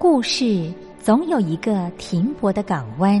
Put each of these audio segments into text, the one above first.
故事总有一个停泊的港湾。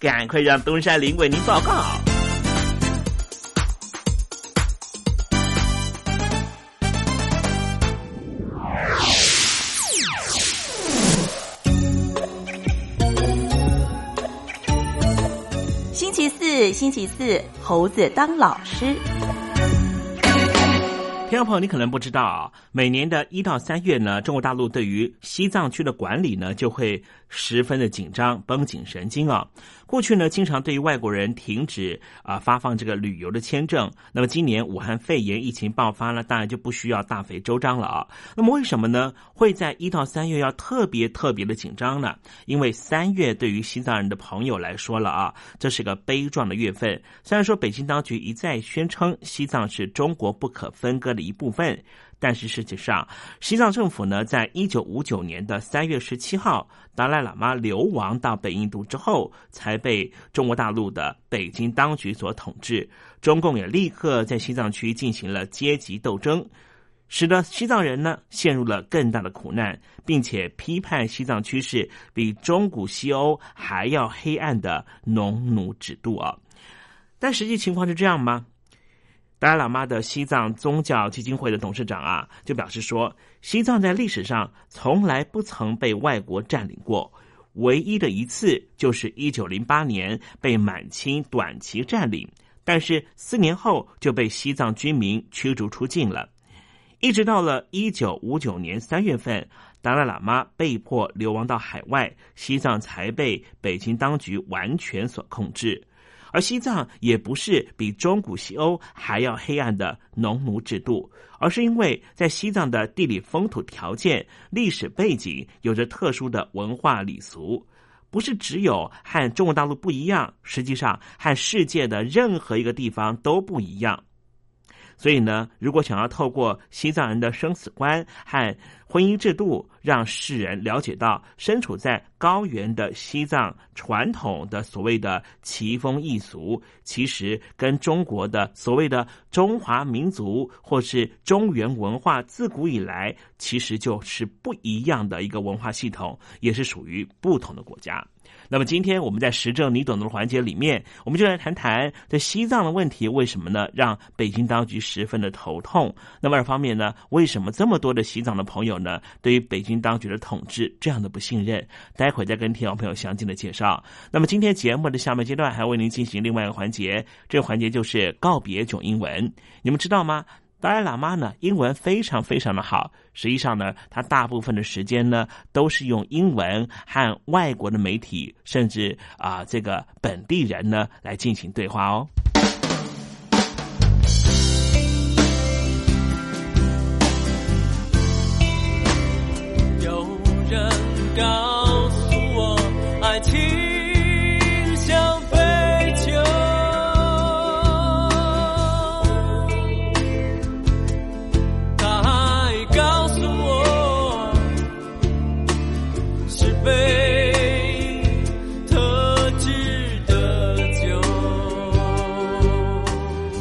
赶快让东山林为您报告。星期四，星期四，猴子当老师。听众朋友，你可能不知道啊，每年的一到三月呢，中国大陆对于西藏区的管理呢，就会十分的紧张，绷紧神经啊。过去呢，经常对于外国人停止啊发放这个旅游的签证。那么今年武汉肺炎疫情爆发了，当然就不需要大费周章了啊。那么为什么呢？会在一到三月要特别特别的紧张呢？因为三月对于西藏人的朋友来说了啊，这是个悲壮的月份。虽然说北京当局一再宣称西藏是中国不可分割的一部分。但是实际上，西藏政府呢，在一九五九年的三月十七号，达赖喇嘛流亡到北印度之后，才被中国大陆的北京当局所统治。中共也立刻在西藏区进行了阶级斗争，使得西藏人呢陷入了更大的苦难，并且批判西藏区是比中古西欧还要黑暗的农奴制度啊。但实际情况是这样吗？达赖喇嘛的西藏宗教基金会的董事长啊，就表示说，西藏在历史上从来不曾被外国占领过，唯一的一次就是一九零八年被满清短期占领，但是四年后就被西藏军民驱逐出境了。一直到了一九五九年三月份，达赖喇嘛被迫流亡到海外，西藏才被北京当局完全所控制。而西藏也不是比中古西欧还要黑暗的农奴制度，而是因为在西藏的地理风土条件、历史背景有着特殊的文化礼俗，不是只有和中国大陆不一样，实际上和世界的任何一个地方都不一样。所以呢，如果想要透过西藏人的生死观和婚姻制度，让世人了解到身处在高原的西藏传统的所谓的奇风异俗，其实跟中国的所谓的中华民族或是中原文化自古以来其实就是不一样的一个文化系统，也是属于不同的国家。那么今天我们在实证你懂的环节里面，我们就来谈谈这西藏的问题为什么呢？让北京当局十分的头痛。那么二方面呢，为什么这么多的西藏的朋友呢，对于北京当局的统治这样的不信任？待会再跟听众朋友详尽的介绍。那么今天节目的下面阶段还为您进行另外一个环节，这个环节就是告别囧英文。你们知道吗？达赖喇嘛呢，英文非常非常的好。实际上呢，他大部分的时间呢，都是用英文和外国的媒体，甚至啊这个本地人呢来进行对话哦。有人告诉我，爱情。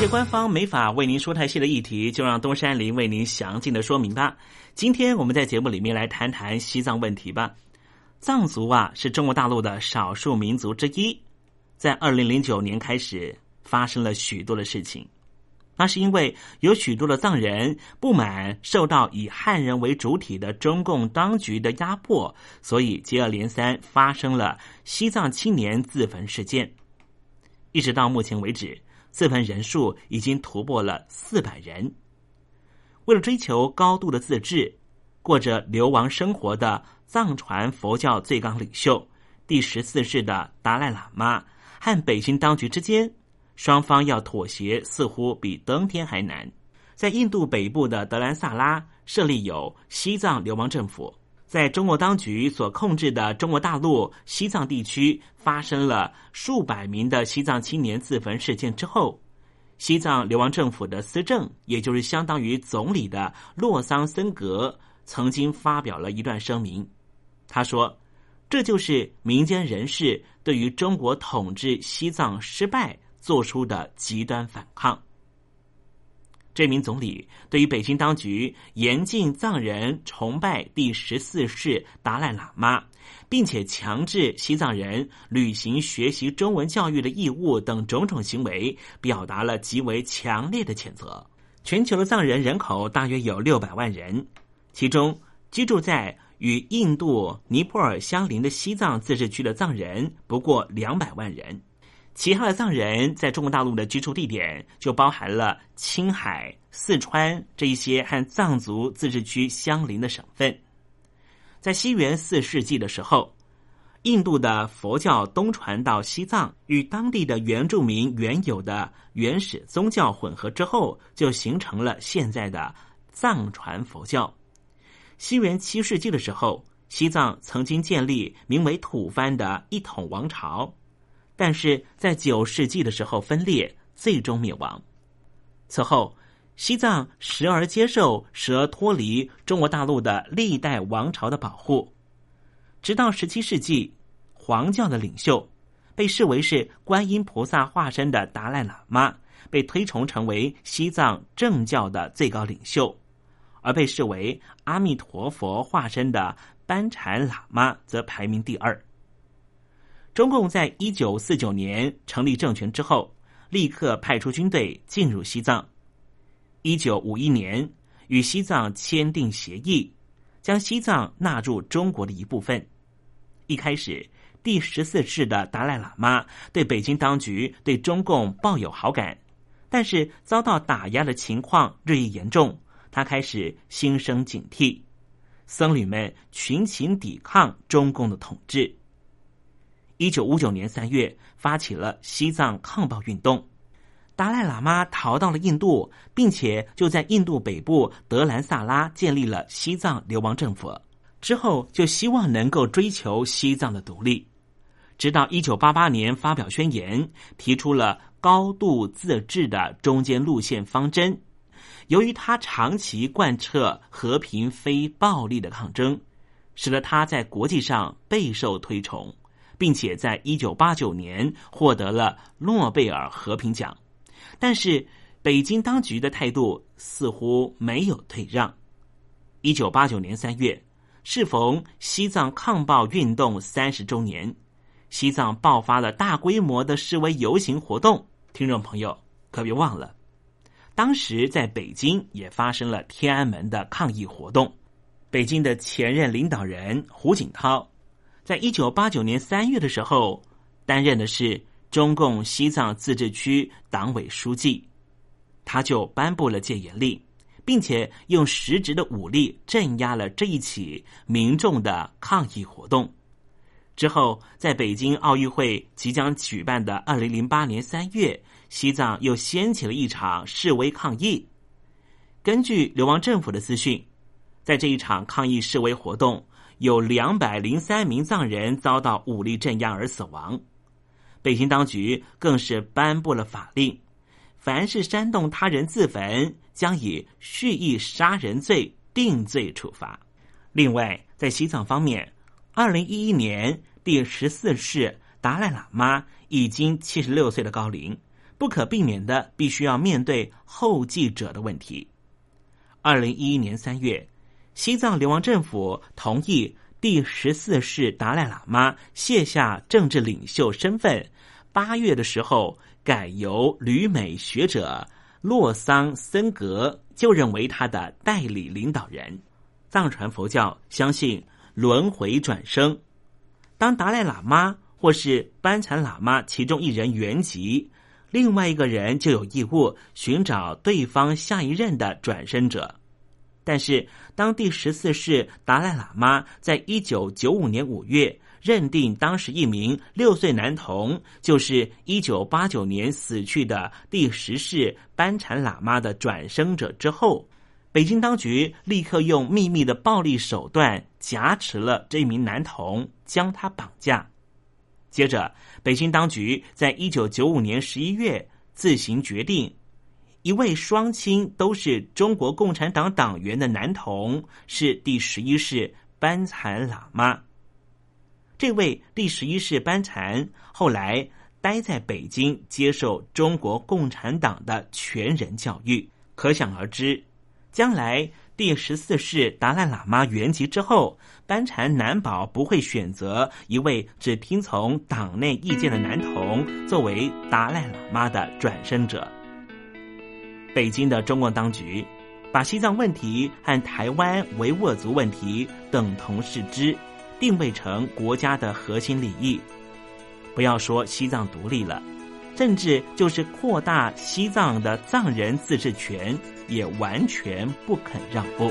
那些官方没法为您说太细的议题，就让东山林为您详尽的说明吧。今天我们在节目里面来谈谈西藏问题吧。藏族啊是中国大陆的少数民族之一，在二零零九年开始发生了许多的事情，那是因为有许多的藏人不满受到以汉人为主体的中共当局的压迫，所以接二连三发生了西藏青年自焚事件。一直到目前为止，自焚人数已经突破了四百人。为了追求高度的自治，过着流亡生活的藏传佛教最高领袖第十四世的达赖喇嘛和北京当局之间，双方要妥协似乎比登天还难。在印度北部的德兰萨拉设立有西藏流亡政府，在中国当局所控制的中国大陆西藏地区发生了数百名的西藏青年自焚事件之后。西藏流亡政府的司政，也就是相当于总理的洛桑森格，曾经发表了一段声明。他说：“这就是民间人士对于中国统治西藏失败做出的极端反抗。”这名总理对于北京当局严禁藏人崇拜第十四世达赖喇嘛，并且强制西藏人履行学习中文教育的义务等种种行为，表达了极为强烈的谴责。全球的藏人人口大约有六百万人，其中居住在与印度、尼泊尔相邻的西藏自治区的藏人不过两百万人。其他的藏人在中国大陆的居住地点就包含了青海、四川这一些和藏族自治区相邻的省份。在西元四世纪的时候，印度的佛教东传到西藏，与当地的原住民原有的原始宗教混合之后，就形成了现在的藏传佛教。西元七世纪的时候，西藏曾经建立名为吐蕃的一统王朝。但是在九世纪的时候分裂，最终灭亡。此后，西藏时而接受，时而脱离中国大陆的历代王朝的保护，直到十七世纪，黄教的领袖被视为是观音菩萨化身的达赖喇嘛被推崇成为西藏正教的最高领袖，而被视为阿弥陀佛化身的班禅喇嘛则排名第二。中共在一九四九年成立政权之后，立刻派出军队进入西藏，一九五一年与西藏签订协议，将西藏纳入中国的一部分。一开始，第十四世的达赖喇嘛对北京当局对中共抱有好感，但是遭到打压的情况日益严重，他开始心生警惕。僧侣们群情抵抗中共的统治。一九五九年三月，发起了西藏抗暴运动。达赖喇嘛逃到了印度，并且就在印度北部德兰萨拉建立了西藏流亡政府。之后就希望能够追求西藏的独立。直到一九八八年发表宣言，提出了高度自治的中间路线方针。由于他长期贯彻和平非暴力的抗争，使得他在国际上备受推崇。并且在一九八九年获得了诺贝尔和平奖，但是北京当局的态度似乎没有退让。一九八九年三月，适逢西藏抗暴运动三十周年，西藏爆发了大规模的示威游行活动。听众朋友可别忘了，当时在北京也发生了天安门的抗议活动。北京的前任领导人胡锦涛。在一九八九年三月的时候，担任的是中共西藏自治区党委书记，他就颁布了戒严令，并且用实质的武力镇压了这一起民众的抗议活动。之后，在北京奥运会即将举办的二零零八年三月，西藏又掀起了一场示威抗议。根据流亡政府的资讯，在这一场抗议示威活动。有两百零三名藏人遭到武力镇压而死亡，北京当局更是颁布了法令，凡是煽动他人自焚，将以蓄意杀人罪定罪处罚。另外，在西藏方面，二零一一年第十四世达赖喇嘛已经七十六岁的高龄，不可避免的必须要面对后继者的问题。二零一一年三月。西藏流亡政府同意第十四世达赖喇嘛卸下政治领袖身份，八月的时候改由旅美学者洛桑森格就任为他的代理领导人。藏传佛教相信轮回转生，当达赖喇嘛或是班禅喇嘛其中一人圆寂，另外一个人就有义务寻找对方下一任的转生者。但是，当第十四世达赖喇嘛在一九九五年五月认定当时一名六岁男童就是一九八九年死去的第十世班禅喇嘛的转生者之后，北京当局立刻用秘密的暴力手段挟持了这名男童，将他绑架。接着，北京当局在一九九五年十一月自行决定。一位双亲都是中国共产党党员的男童是第十一世班禅喇嘛。这位第十一世班禅后来待在北京接受中国共产党的全人教育，可想而知，将来第十四世达赖喇嘛圆寂之后，班禅难保不会选择一位只听从党内意见的男童作为达赖喇嘛的转生者。北京的中共当局把西藏问题和台湾维吾尔族问题等同视之，定位成国家的核心利益。不要说西藏独立了，甚至就是扩大西藏的藏人自治权，也完全不肯让步。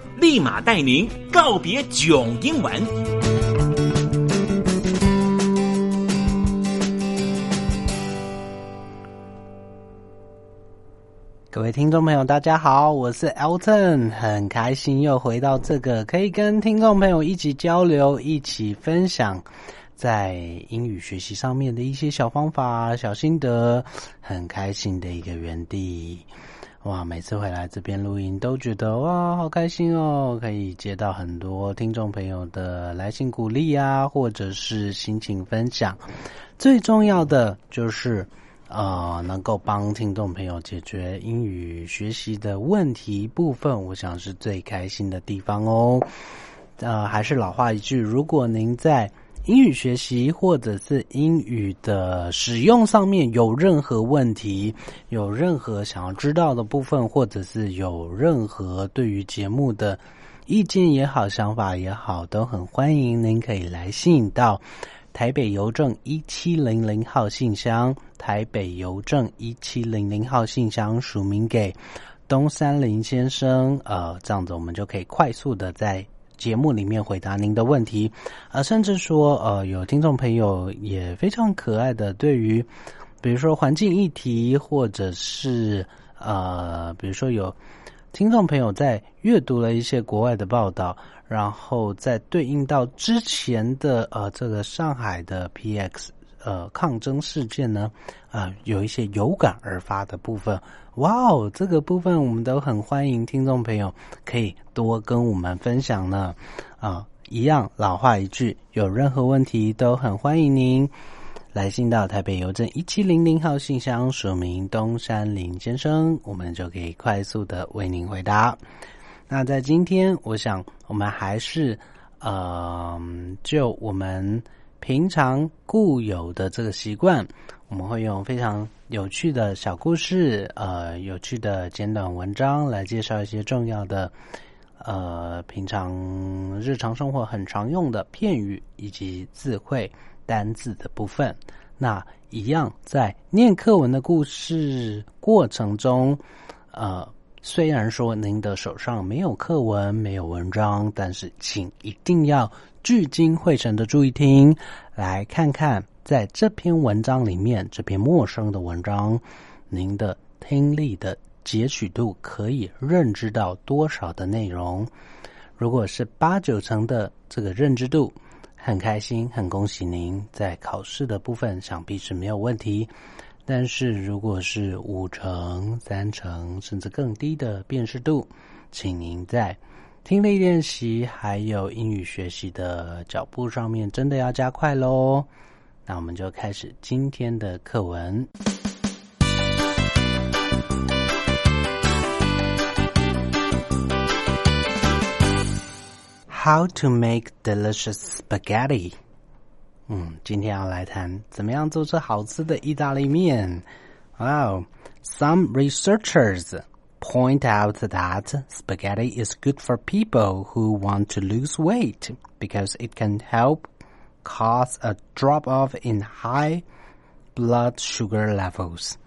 立马带您告别囧英文。各位听众朋友，大家好，我是 Elton，很开心又回到这个可以跟听众朋友一起交流、一起分享在英语学习上面的一些小方法、小心得，很开心的一个园地。哇，每次回来这边录音都觉得哇，好开心哦！可以接到很多听众朋友的来信鼓励啊，或者是心情分享。最重要的就是。呃，能够帮听众朋友解决英语学习的问题部分，我想是最开心的地方哦。呃，还是老话一句，如果您在英语学习或者是英语的使用上面有任何问题，有任何想要知道的部分，或者是有任何对于节目的意见也好、想法也好，都很欢迎您可以来信到。台北邮政一七零零号信箱，台北邮政一七零零号信箱署名给东山林先生。呃，这样子我们就可以快速的在节目里面回答您的问题。啊，甚至说，呃，有听众朋友也非常可爱的，对于比如说环境议题，或者是呃，比如说有听众朋友在阅读了一些国外的报道。然后再对应到之前的呃这个上海的 PX 呃抗争事件呢，啊有一些有感而发的部分，哇哦，这个部分我们都很欢迎听众朋友可以多跟我们分享呢，啊一样老话一句，有任何问题都很欢迎您。来信到台北邮政一七零零号信箱，署名东山林先生，我们就可以快速的为您回答。那在今天，我想我们还是，呃，就我们平常固有的这个习惯，我们会用非常有趣的小故事，呃，有趣的简短文章来介绍一些重要的，呃，平常日常生活很常用的片语以及字汇、单字的部分。那一样在念课文的故事过程中，呃。虽然说您的手上没有课文、没有文章，但是请一定要聚精会神的注意听，来看看在这篇文章里面，这篇陌生的文章，您的听力的截取度可以认知到多少的内容。如果是八九成的这个认知度，很开心，很恭喜您，在考试的部分想必是没有问题。但是如果是五成、三成甚至更低的辨识度，请您在听力练习还有英语学习的脚步上面真的要加快喽。那我们就开始今天的课文。How to make delicious spaghetti？嗯，今天要来谈怎么样做出好吃的意大利面。Wow. Some researchers point out that spaghetti is good for people who want to lose weight because it can help cause a drop off in high blood sugar levels.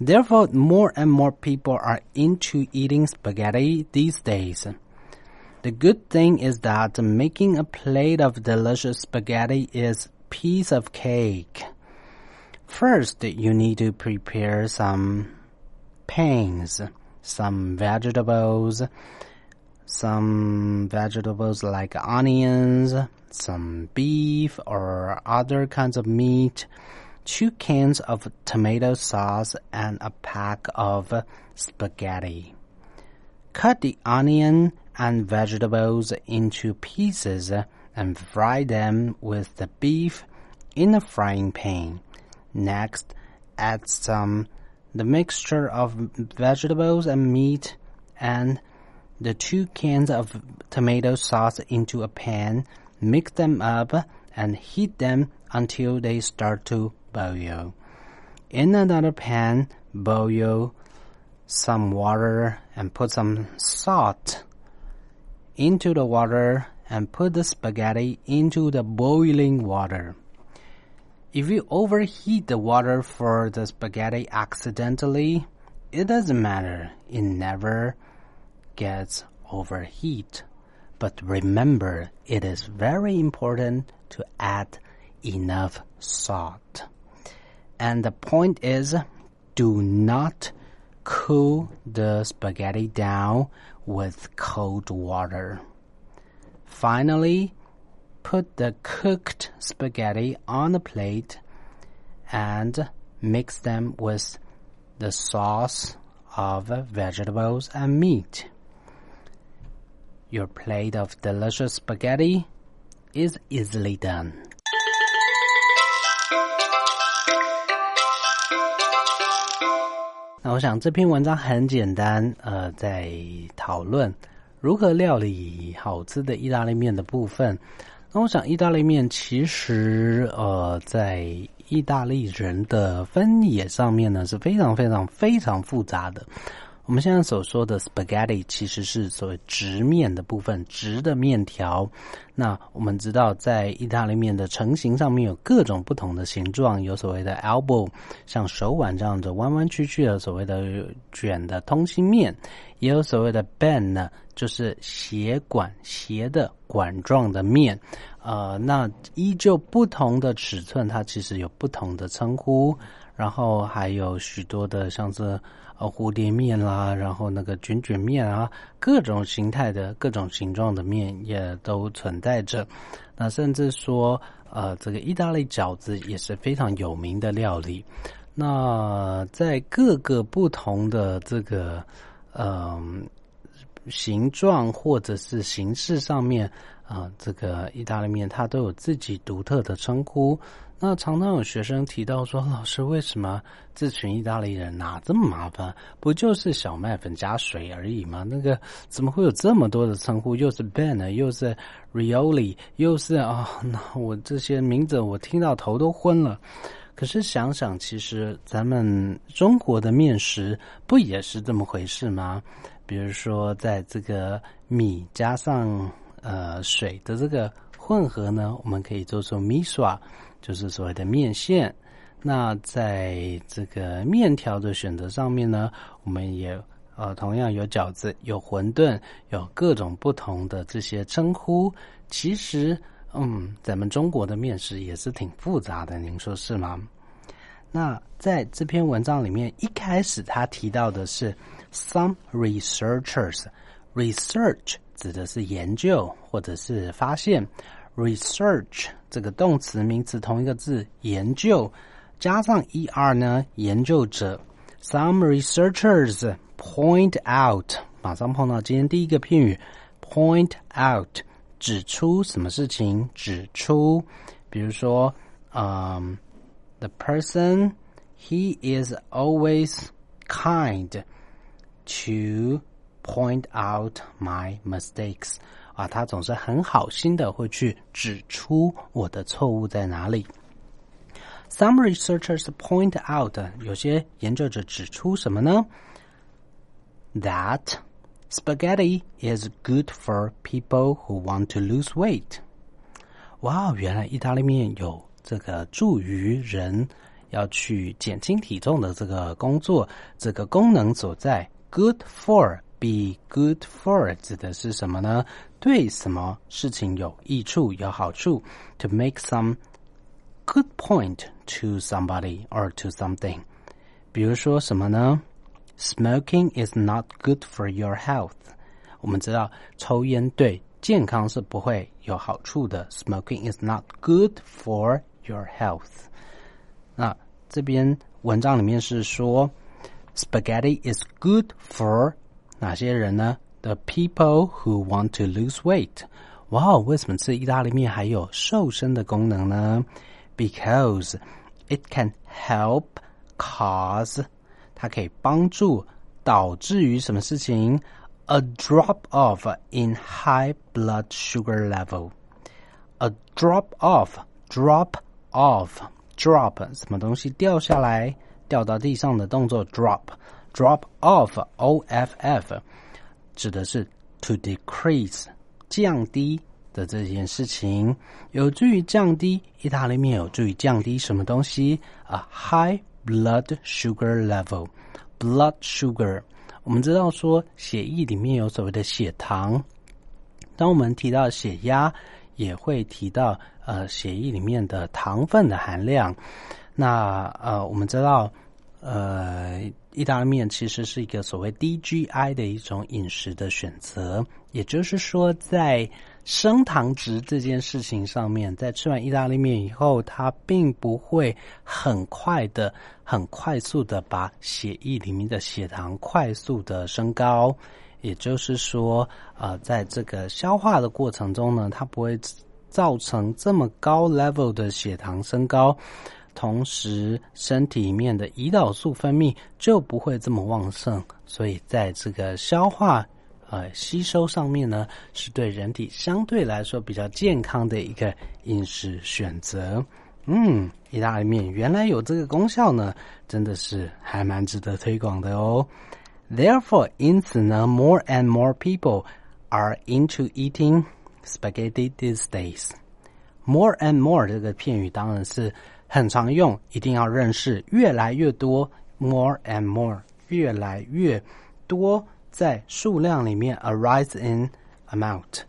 Therefore, more and more people are into eating spaghetti these days. The good thing is that making a plate of delicious spaghetti is piece of cake. First, you need to prepare some panes, some vegetables, some vegetables like onions, some beef or other kinds of meat, two cans of tomato sauce, and a pack of spaghetti. Cut the onion and vegetables into pieces and fry them with the beef in a frying pan. Next, add some the mixture of vegetables and meat and the two cans of tomato sauce into a pan, mix them up and heat them until they start to boil. In another pan, boil some water and put some salt into the water and put the spaghetti into the boiling water. If you overheat the water for the spaghetti accidentally, it doesn't matter. It never gets overheat. But remember, it is very important to add enough salt. And the point is, do not cool the spaghetti down with cold water. Finally, put the cooked spaghetti on a plate and mix them with the sauce of vegetables and meat. Your plate of delicious spaghetti is easily done. 那我想这篇文章很简单，呃，在讨论如何料理好吃的意大利面的部分。 那我想，意大利面其实，呃，在意大利人的分野上面呢，是非常非常非常复杂的。我们现在所说的 spaghetti 其实是所谓直面的部分，直的面条。那我们知道，在意大利面的成型上面有各种不同的形状，有所谓的 elbow，像手腕这样子弯弯曲曲的所谓的卷的通心面，也有所谓的 bend 呢，就是斜管斜的管状的面。呃，那依旧不同的尺寸，它其实有不同的称呼。然后还有许多的像是呃蝴蝶面啦，然后那个卷卷面啊，各种形态的各种形状的面也都存在着。那甚至说呃这个意大利饺子也是非常有名的料理。那在各个不同的这个嗯形状或者是形式上面啊，这个意大利面它都有自己独特的称呼。那常常有学生提到说：“老师，为什么这群意大利人哪这么麻烦？不就是小麦粉加水而已吗？那个怎么会有这么多的称呼？又是 Ben，又是 Rioli，又是啊……那我这些名字我听到头都昏了。可是想想，其实咱们中国的面食不也是这么回事吗？比如说，在这个米加上呃水的这个混合呢，我们可以做出米刷。”就是所谓的面线，那在这个面条的选择上面呢，我们也呃同样有饺子、有馄饨、有各种不同的这些称呼。其实，嗯，咱们中国的面食也是挺复杂的，您说是吗？那在这篇文章里面，一开始他提到的是 some researchers，research 指的是研究或者是发现。research 这个动词名词同一个字，研究加上 er 呢，研究者。Some researchers point out，马上碰到今天第一个片语，point out，指出什么事情，指出，比如说，嗯、um,，the person he is always kind to point out my mistakes。 啊，他总是很好心的会去指出我的错误在哪里。 Some researchers point out，有些研究者指出什么呢？That spaghetti is good for people who want to lose weight。哇，原来意大利面有这个助于人要去减轻体重的这个工作，这个功能所在。Good for be good for 指的是什么呢？对什么事情有益处、有好处？To make some good point to somebody or to something。比如说什么呢？Smoking is not good for your health。我们知道抽烟对健康是不会有好处的。Smoking is not good for your health。那这边文章里面是说，spaghetti is good for 哪些人呢？The people who want to lose weight。哇，为什么吃意大利面还有瘦身的功能呢？Because it can help cause，它可以帮助导致于什么事情？A drop off in high blood sugar level。A drop off，drop off。drop 什么东西掉下来，掉到地上的动作 Drop off, o f f 指的是 to decrease 降低的这件事情，有助于降低意大利面有助于降低什么东西啊？High blood sugar level，blood sugar 我们知道说血液里面有所谓的血糖，当我们提到血压。也会提到呃血液里面的糖分的含量。那呃我们知道呃意大利面其实是一个所谓低 GI 的一种饮食的选择，也就是说在升糖值这件事情上面，在吃完意大利面以后，它并不会很快的、很快速的把血液里面的血糖快速的升高。也就是说，呃，在这个消化的过程中呢，它不会造成这么高 level 的血糖升高，同时身体里面的胰岛素分泌就不会这么旺盛，所以在这个消化呃吸收上面呢，是对人体相对来说比较健康的一个饮食选择。嗯，意大利面原来有这个功效呢，真的是还蛮值得推广的哦。Therefore，因此呢，more and more people are into eating spaghetti these days. More and more 这个片语当然是很常用，一定要认识。越来越多，more and more，越来越多，在数量里面，a rise in amount，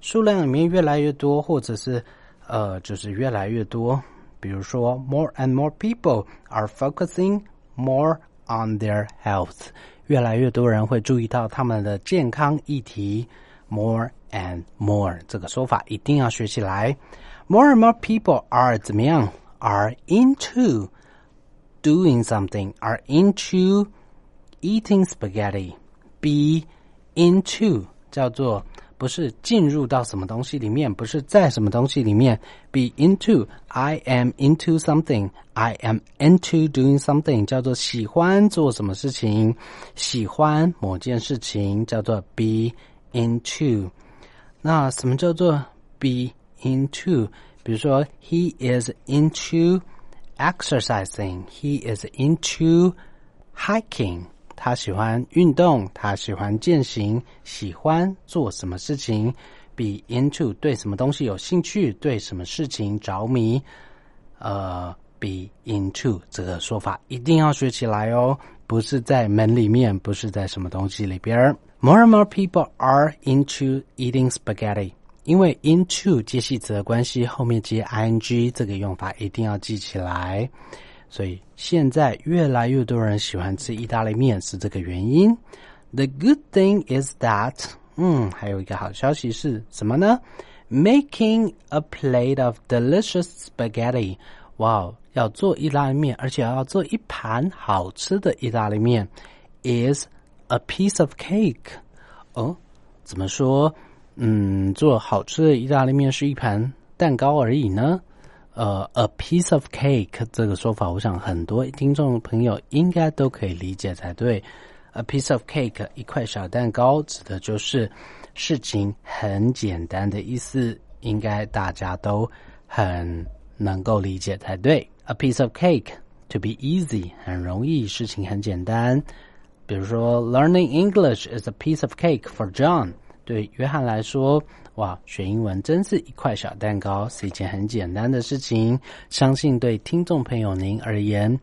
数量里面越来越多，或者是呃，就是越来越多。比如说，more and more people are focusing more on their health。越来越多人会注意到他们的健康议题。More and more 这个说法一定要学起来。More and more people are 怎么样 ？Are into doing something. Are into eating spaghetti. Be into 叫做不是进入到什么东西里面，不是在什么东西里面。Be into I am into something. I am into doing something，叫做喜欢做什么事情，喜欢某件事情，叫做 be into。那什么叫做 be into？ 比如说，He is into exercising. He is into hiking. 他喜欢运动，他喜欢践行，喜欢做什么事情？Be into 对什么东西有兴趣，对什么事情着迷？呃，be into 这个说法一定要学起来哦，不是在门里面，不是在什么东西里边。More and more people are into eating spaghetti， 因为 into 接系词的关系，后面接 ing 这个用法一定要记起来。所以现在越来越多人喜欢吃意大利面，是这个原因。The good thing is that，嗯，还有一个好消息是什么呢？Making a plate of delicious spaghetti，哇，要做意大利面，而且要做一盘好吃的意大利面，is a piece of cake。哦，怎么说？嗯，做好吃的意大利面是一盘蛋糕而已呢？呃，a piece of cake 这个说法，我想很多听众朋友应该都可以理解才对。a piece of cake 一块小蛋糕，指的就是事情很简单的意思，应该大家都很能够理解才对。a piece of cake to be easy 很容易，事情很简单。比如说，learning English is a piece of cake for John。对约翰来说，哇，学英文真是一块小蛋糕，是一件很简单的事情。相信对听众朋友您而言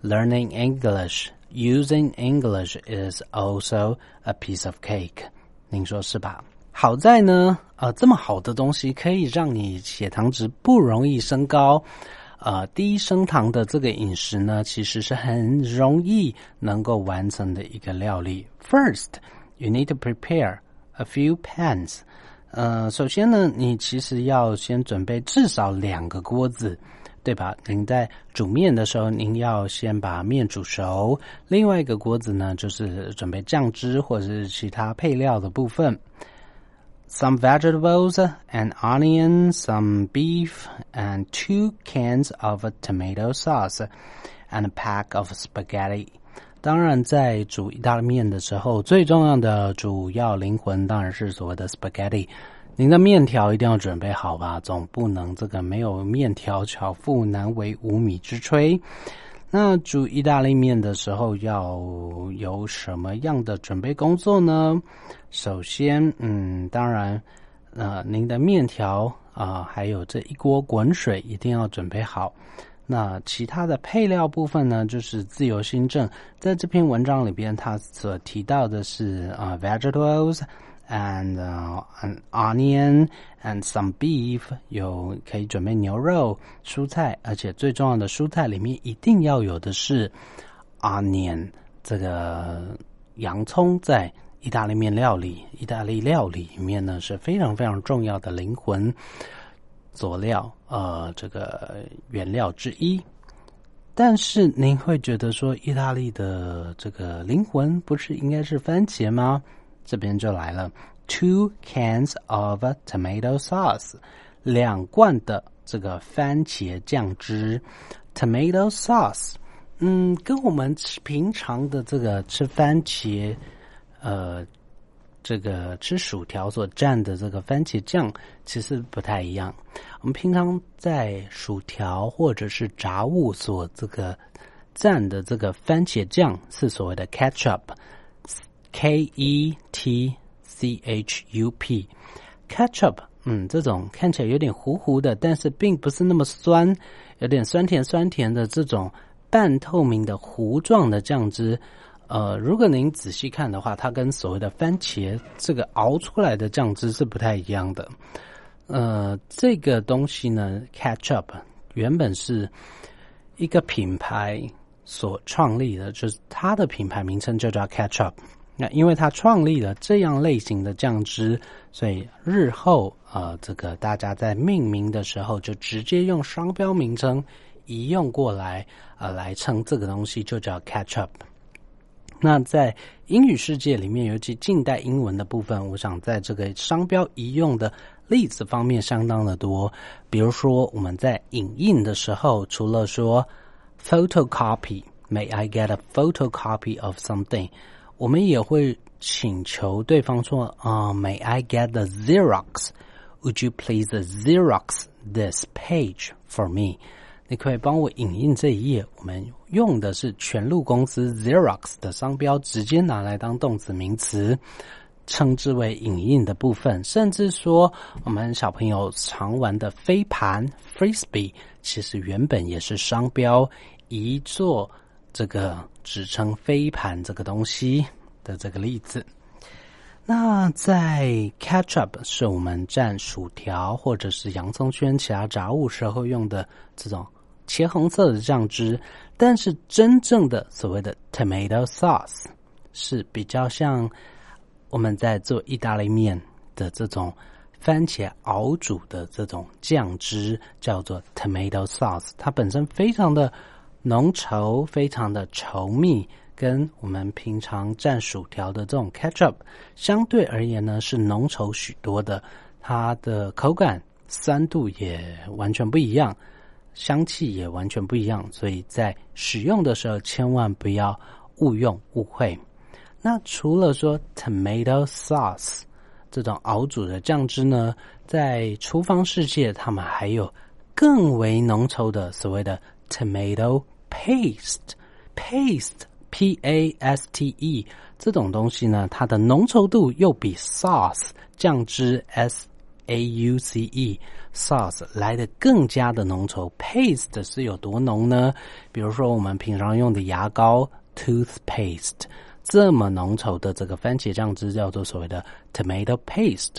，learning English, using English is also a piece of cake。您说是吧？好在呢，呃，这么好的东西可以让你血糖值不容易升高。呃，低升糖的这个饮食呢，其实是很容易能够完成的一个料理。First, you need to prepare a few pans。呃，首先呢，你其实要先准备至少两个锅子，对吧？您在煮面的时候，您要先把面煮熟。另外一个锅子呢，就是准备酱汁或者是其他配料的部分。Some vegetables and onion, some beef, and two cans of tomato sauce, and a pack of spaghetti. 当然，在煮意大利面的时候，最重要的主要灵魂当然是所谓的 spaghetti。您的面条一定要准备好吧，总不能这个没有面条，巧妇难为无米之炊。那煮意大利面的时候要有什么样的准备工作呢？首先，嗯，当然，呃，您的面条啊，还有这一锅滚水一定要准备好。那其他的配料部分呢，就是自由新政在这篇文章里边，他所提到的是啊，vegetables and an onion and some beef，有可以准备牛肉、蔬菜，而且最重要的蔬菜里面一定要有的是 onion，这个洋葱在意大利面料理、意大利料理里面呢是非常非常重要的灵魂。佐料，呃，这个原料之一。但是您会觉得说，意大利的这个灵魂不是应该是番茄吗？这边就来了，two cans of tomato sauce，两罐的这个番茄酱汁，tomato sauce，嗯，跟我们吃平常的这个吃番茄，呃。这个吃薯条所蘸的这个番茄酱其实不太一样。我们平常在薯条或者是炸物所这个蘸的这个番茄酱是所谓的 ketchup，K E T C H U P，ketchup，嗯，这种看起来有点糊糊的，但是并不是那么酸，有点酸甜酸甜的这种半透明的糊状的酱汁。呃，如果您仔细看的话，它跟所谓的番茄这个熬出来的酱汁是不太一样的。呃，这个东西呢，ketchup 原本是一个品牌所创立的，就是它的品牌名称就叫 ketchup。那因为它创立了这样类型的酱汁，所以日后呃，这个大家在命名的时候就直接用商标名称移用过来，呃，来称这个东西就叫 ketchup。那在英语世界里面，尤其近代英文的部分，我想在这个商标移用的例子方面相当的多。比如说，我们在影印的时候，除了说 photocopy，May I get a photocopy of something？我们也会请求对方说啊，May I get the Xerox？Would you please Xerox this page for me？你可以帮我影印这一页。我们用的是全路公司 Xerox 的商标，直接拿来当动词名词，称之为影印的部分。甚至说，我们小朋友常玩的飞盘 Frisbee，其实原本也是商标，一做这个指称飞盘这个东西的这个例子。那在 Ketchup 是我们蘸薯条或者是洋葱圈其他杂物时候用的这种。茄红色的酱汁，但是真正的所谓的 tomato sauce 是比较像我们在做意大利面的这种番茄熬煮的这种酱汁，叫做 tomato sauce。它本身非常的浓稠，非常的稠密，跟我们平常蘸薯条的这种 ketchup 相对而言呢是浓稠许多的。它的口感、酸度也完全不一样。香气也完全不一样，所以在使用的时候千万不要误用误会。那除了说 tomato sauce 这种熬煮的酱汁呢，在厨房世界，他们还有更为浓稠的所谓的 tomato paste。paste p a s t e 这种东西呢，它的浓稠度又比 sauce 酱汁 s a u c e sauce 来的更加的浓稠。paste 是有多浓呢？比如说我们平常用的牙膏 toothpaste，这么浓稠的这个番茄酱汁叫做所谓的 tomato paste。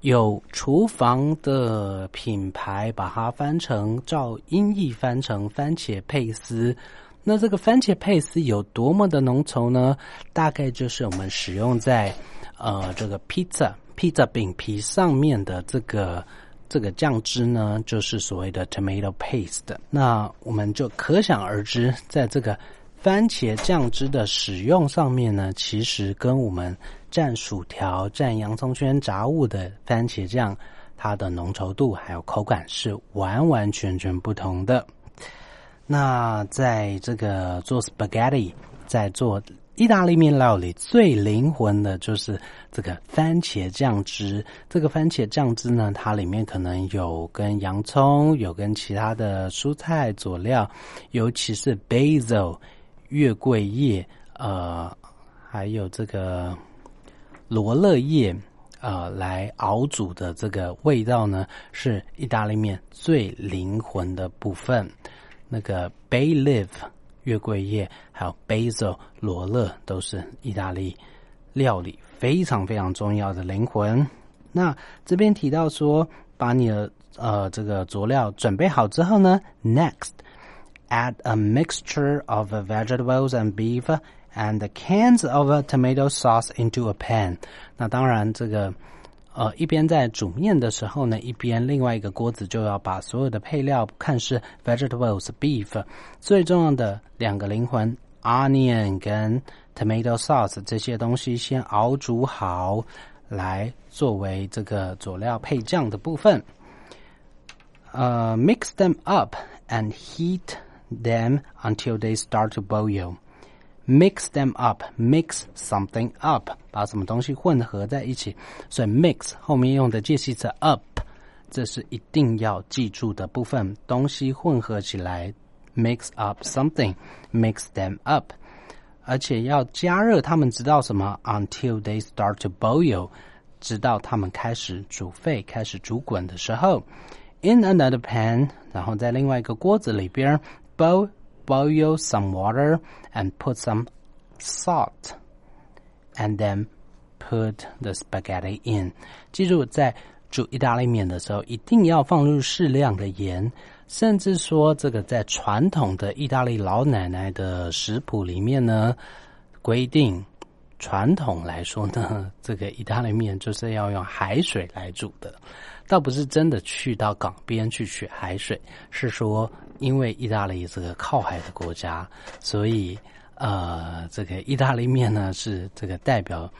有厨房的品牌把它翻成照音译翻成番茄佩斯。那这个番茄佩斯有多么的浓稠呢？大概就是我们使用在呃这个 pizza 披萨饼皮上面的这个这个酱汁呢，就是所谓的 tomato paste。那我们就可想而知，在这个番茄酱汁的使用上面呢，其实跟我们蘸薯条、蘸洋葱圈炸物的番茄酱，它的浓稠度还有口感是完完全全不同的。那在这个做 spaghetti，在做意大利面料理，最灵魂的就是这个番茄酱汁。这个番茄酱汁呢，它里面可能有跟洋葱，有跟其他的蔬菜佐料，尤其是 basil 月桂叶，呃，还有这个罗勒叶，呃，来熬煮的这个味道呢，是意大利面最灵魂的部分。那个 bay leaf 月桂叶，还有 basil 罗勒，都是意大利料理非常非常重要的灵魂。那这边提到说，把你的呃这个佐料准备好之后呢，next add a mixture of vegetables and beef and cans of tomato sauce into a pan。那当然这个。 呃，一边在煮面的时候呢，一边另外一个锅子就要把所有的配料，看是 vegetables beef，最重要的两个灵魂 onion 跟 tomato sauce 这些东西先熬煮好，来作为这个佐料配酱的部分。呃，mix them up and heat them until they start to boil。Mix them up, mix something up，把什么东西混合在一起。所以 mix 后面用的介系词 up，这是一定要记住的部分。东西混合起来，mix up something，mix them up，而且要加热它们，直到什么？Until they start to boil，直到它们开始煮沸、开始煮滚的时候。In another pan，然后在另外一个锅子里边，boil。 Boil some water and put some salt, and then put the spaghetti in. 记住，在煮意大利面的时候，一定要放入适量的盐。甚至说，这个在传统的意大利老奶奶的食谱里面呢，规定传统来说呢，这个意大利面就是要用海水来煮的。倒不是真的去到港边去取海水，是说因为意大利这个靠海的国家，所以呃，这个意大利面呢是这个代表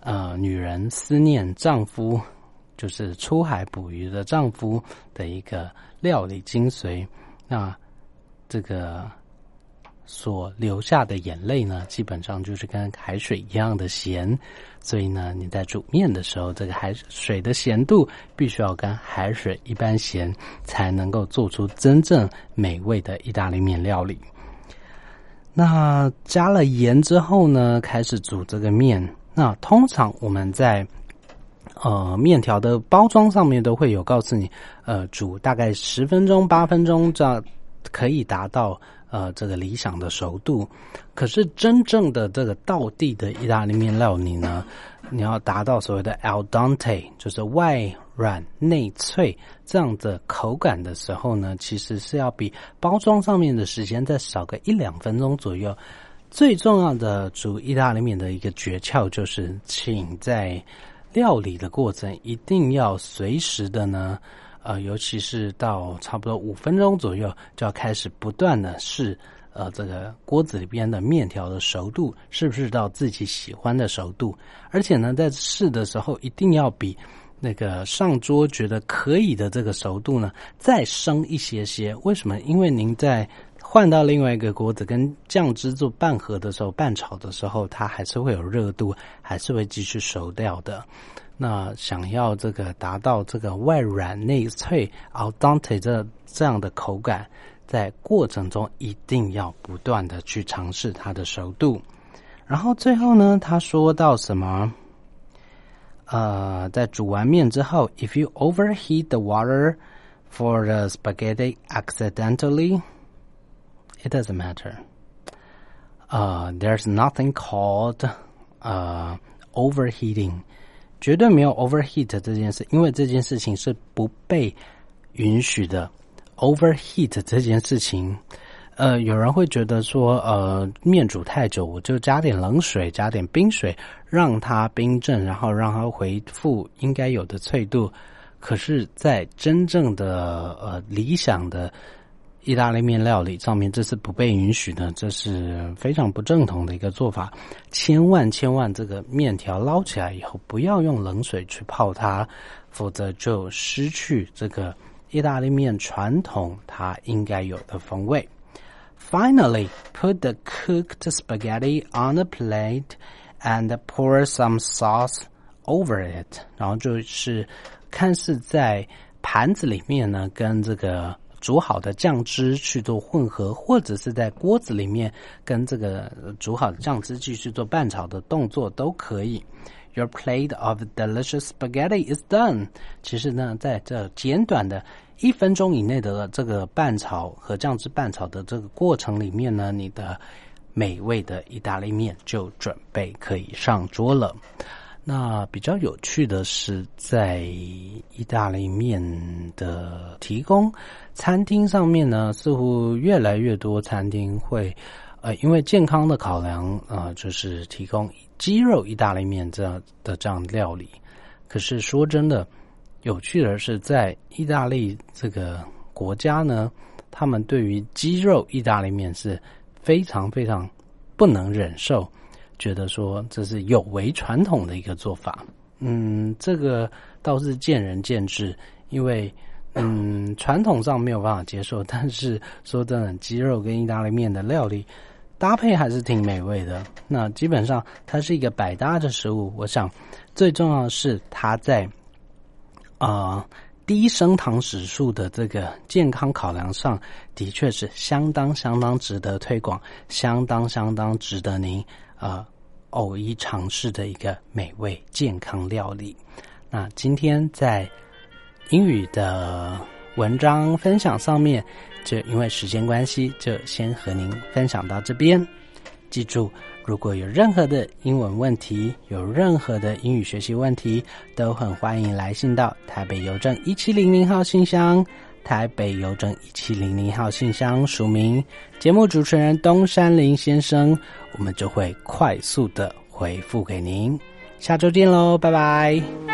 呃女人思念丈夫，就是出海捕鱼的丈夫的一个料理精髓。那这个。所流下的眼泪呢，基本上就是跟海水一样的咸，所以呢，你在煮面的时候，这个海水的咸度必须要跟海水一般咸，才能够做出真正美味的意大利面料理。那加了盐之后呢，开始煮这个面。那通常我们在呃面条的包装上面都会有告诉你，呃，煮大概十分钟、八分钟，这样可以达到。呃，这个理想的熟度，可是真正的这个道地的意大利面料理呢，你要达到所谓的 al dente，就是外软内脆这样的口感的时候呢，其实是要比包装上面的时间再少个一两分钟左右。最重要的煮意大利面的一个诀窍就是，请在料理的过程一定要随时的呢。呃，尤其是到差不多五分钟左右，就要开始不断的试，呃，这个锅子里边的面条的熟度是不是到自己喜欢的熟度？而且呢，在试的时候一定要比那个上桌觉得可以的这个熟度呢再升一些些。为什么？因为您在换到另外一个锅子跟酱汁做拌合的时候、拌炒的时候，它还是会有热度，还是会继续熟掉的。那想要这个达到这个外软内脆 al dente 这这样的口感，在过程中一定要不断的去尝试它的熟度。然后最后呢，他说到什么？呃，在煮完面之后，if you overheat the water for the spaghetti accidentally, it doesn't matter. 呃、，there's nothing called 呃、uh, overheating，绝对没有 overheat 这件事，因为这件事情是不被允许的。overheat 这件事情，呃，有人会觉得说，呃，面煮太久，我就加点冷水，加点冰水，让它冰镇，然后让它恢复应该有的脆度。可是，在真正的呃理想的意大利面料理上面，这是不被允许的，这是非常不正统的一个做法。千万千万，这个面条捞起来以后，不要用冷水去泡它，否则就失去这个意大利面传统它应该有的风味。Finally, put the cooked spaghetti on a plate and pour some sauce over it. 然后就是看似在盘子里面呢，跟这个煮好的酱汁去做混合，或者是在锅子里面跟这个煮好的酱汁继续做拌炒的动作都可以。Your plate of delicious spaghetti is done. 其实呢，在这简短的一分钟以内的这个拌炒和酱汁拌炒的这个过程里面呢，你的美味的意大利面就准备可以上桌了。那比较有趣的是，在意大利面的提供餐厅上面呢，似乎越来越多餐厅会，呃，因为健康的考量，呃，就是提供鸡肉意大利面这样的这样料理。可是说真的，有趣的是，在意大利这个国家呢，他们对于鸡肉意大利面是非常非常不能忍受。觉得说这是有违传统的一个做法，嗯，这个倒是见仁见智，因为嗯，传统上没有办法接受，但是说真的，鸡肉跟意大利面的料理搭配还是挺美味的。那基本上它是一个百搭的食物，我想最重要的是它在啊低升糖指数的这个健康考量上，的确是相当相当值得推广，相当相当值得您。呃，偶一尝试的一个美味健康料理。那今天在英语的文章分享上面，就因为时间关系，就先和您分享到这边。记住，如果有任何的英文问题，有任何的英语学习问题，都很欢迎来信到台北邮政一七零零号信箱。台北邮政一七零零号信箱署名，节目主持人东山林先生，我们就会快速的回复给您。下周见喽，拜拜。